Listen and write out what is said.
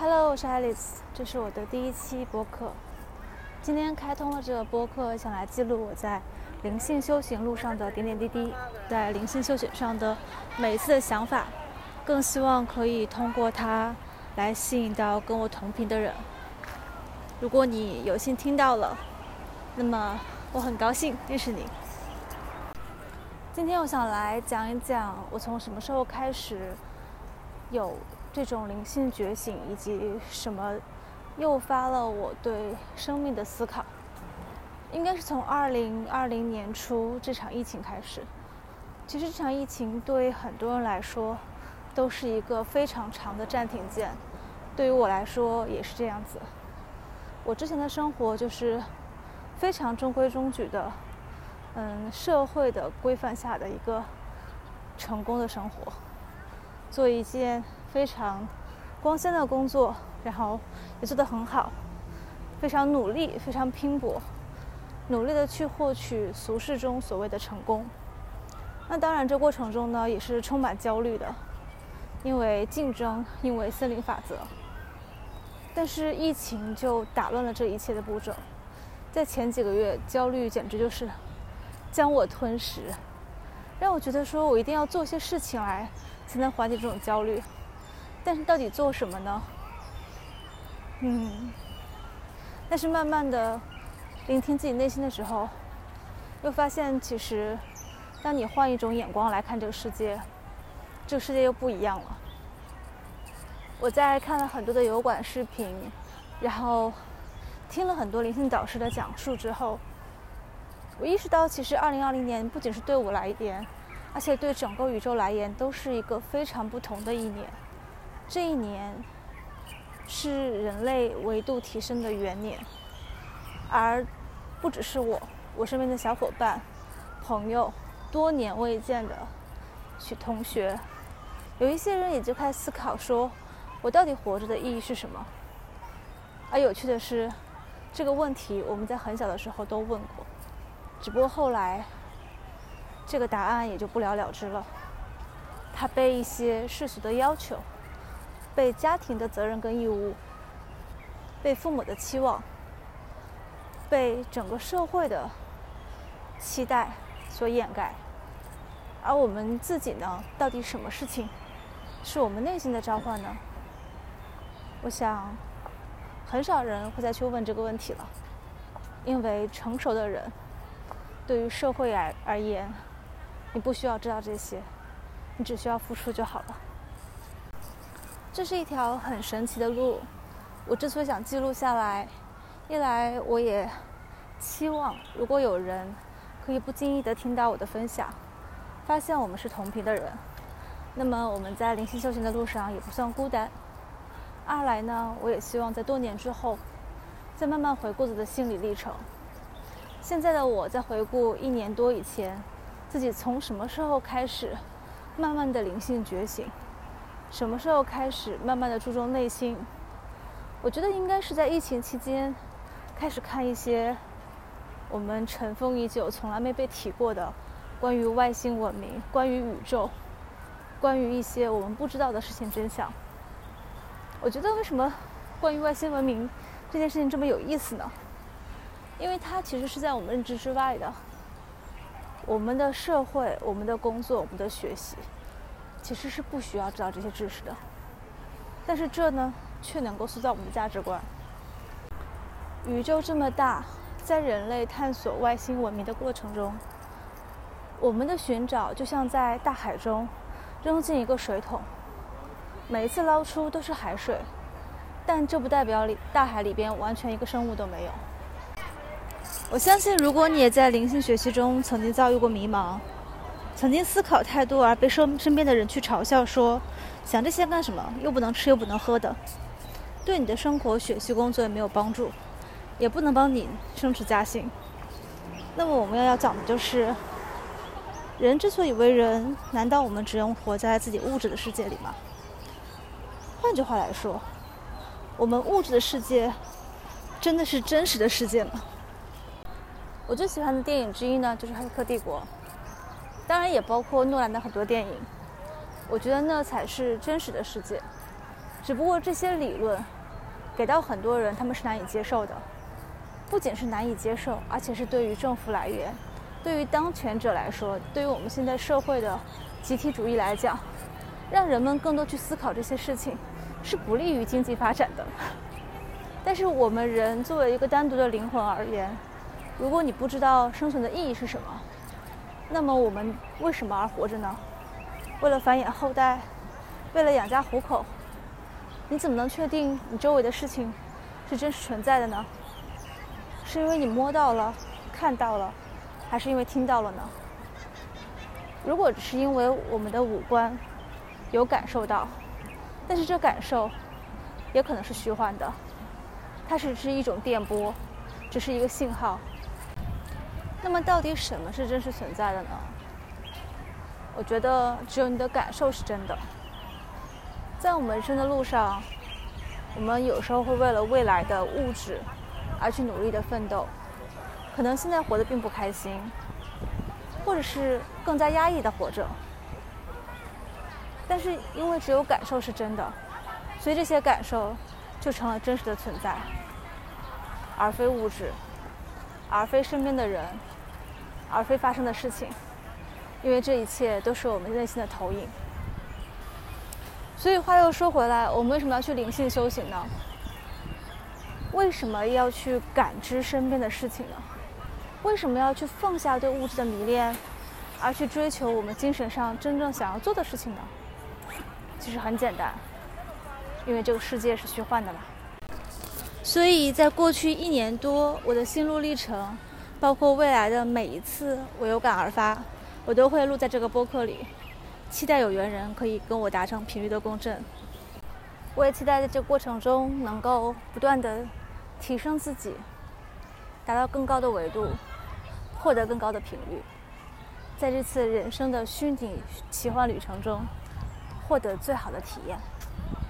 Hello，我是 Alice，这是我的第一期播客。今天开通了这个播客，想来记录我在灵性修行路上的点点滴滴，在灵性修行上的每一次的想法，更希望可以通过它来吸引到跟我同频的人。如果你有幸听到了，那么我很高兴认识你。今天我想来讲一讲我从什么时候开始有这种灵性觉醒，以及什么诱发了我对生命的思考。应该是从二零二零年初这场疫情开始。其实这场疫情对很多人来说都是一个非常长的暂停键，对于我来说也是这样子。我之前的生活就是非常中规中矩的。嗯，社会的规范下的一个成功的生活，做一件非常光鲜的工作，然后也做得很好，非常努力，非常拼搏，努力的去获取俗世中所谓的成功。那当然，这过程中呢，也是充满焦虑的，因为竞争，因为森林法则。但是疫情就打乱了这一切的步骤，在前几个月，焦虑简直就是。将我吞噬，让我觉得说我一定要做些事情来，才能缓解这种焦虑。但是到底做什么呢？嗯，但是慢慢的聆听自己内心的时候，又发现其实，当你换一种眼光来看这个世界，这个世界又不一样了。我在看了很多的油管视频，然后听了很多灵性导师的讲述之后。我意识到，其实2020年不仅是对我来言，而且对整个宇宙来言，都是一个非常不同的一年。这一年是人类维度提升的元年，而不只是我，我身边的小伙伴、朋友，多年未见的许同学，有一些人也就开始思考：说我到底活着的意义是什么？而有趣的是，这个问题我们在很小的时候都问过。只不过后来，这个答案也就不了了之了。他被一些世俗的要求、被家庭的责任跟义务、被父母的期望、被整个社会的期待所掩盖。而我们自己呢？到底什么事情是我们内心的召唤呢？我想，很少人会再去问这个问题了，因为成熟的人。对于社会而而言，你不需要知道这些，你只需要付出就好了。这是一条很神奇的路。我之所以想记录下来，一来我也期望，如果有人可以不经意的听到我的分享，发现我们是同频的人，那么我们在灵性修行的路上也不算孤单。二来呢，我也希望在多年之后，再慢慢回顾自己的心理历程。现在的我在回顾一年多以前，自己从什么时候开始慢慢的灵性觉醒，什么时候开始慢慢的注重内心？我觉得应该是在疫情期间，开始看一些我们尘封已久、从来没被提过的关于外星文明、关于宇宙、关于一些我们不知道的事情真相。我觉得为什么关于外星文明这件事情这么有意思呢？因为它其实是在我们认知之外的。我们的社会、我们的工作、我们的学习，其实是不需要知道这些知识的。但是这呢，却能够塑造我们的价值观。宇宙这么大，在人类探索外星文明的过程中，我们的寻找就像在大海中扔进一个水桶，每一次捞出都是海水，但这不代表里大海里边完全一个生物都没有。我相信，如果你也在灵性学习中曾经遭遇过迷茫，曾经思考太多而被身身边的人去嘲笑说：“想这些干什么？又不能吃又不能喝的，对你的生活、学习、工作也没有帮助，也不能帮你升职加薪。”那么我们要要讲的就是，人之所以为人，难道我们只能活在自己物质的世界里吗？换句话来说，我们物质的世界真的是真实的世界吗？我最喜欢的电影之一呢，就是《黑客帝国》，当然也包括诺兰的很多电影。我觉得那才是真实的世界。只不过这些理论给到很多人，他们是难以接受的。不仅是难以接受，而且是对于政府来源、对于当权者来说、对于我们现在社会的集体主义来讲，让人们更多去思考这些事情，是不利于经济发展的。但是我们人作为一个单独的灵魂而言，如果你不知道生存的意义是什么，那么我们为什么而活着呢？为了繁衍后代，为了养家糊口，你怎么能确定你周围的事情是真实存在的呢？是因为你摸到了、看到了，还是因为听到了呢？如果只是因为我们的五官有感受到，但是这感受也可能是虚幻的，它只是一种电波，只是一个信号。那么，到底什么是真实存在的呢？我觉得只有你的感受是真的。在我们人生的路上，我们有时候会为了未来的物质。而去努力的奋斗，可能现在活得并不开心，或者是更加压抑的活着。但是因为只有感受是真的，所以这些感受就成了真实的存在，而非物质，而非身边的人，而非发生的事情。因为这一切都是我们内心的投影。所以话又说回来，我们为什么要去灵性修行呢？为什么要去感知身边的事情呢？为什么要去放下对物质的迷恋，而去追求我们精神上真正想要做的事情呢？其实很简单，因为这个世界是虚幻的嘛。所以在过去一年多，我的心路历程，包括未来的每一次我有感而发，我都会录在这个播客里，期待有缘人可以跟我达成频率的共振。我也期待在这个过程中能够不断的。提升自己，达到更高的维度，获得更高的频率，在这次人生的虚拟奇幻旅程中，获得最好的体验。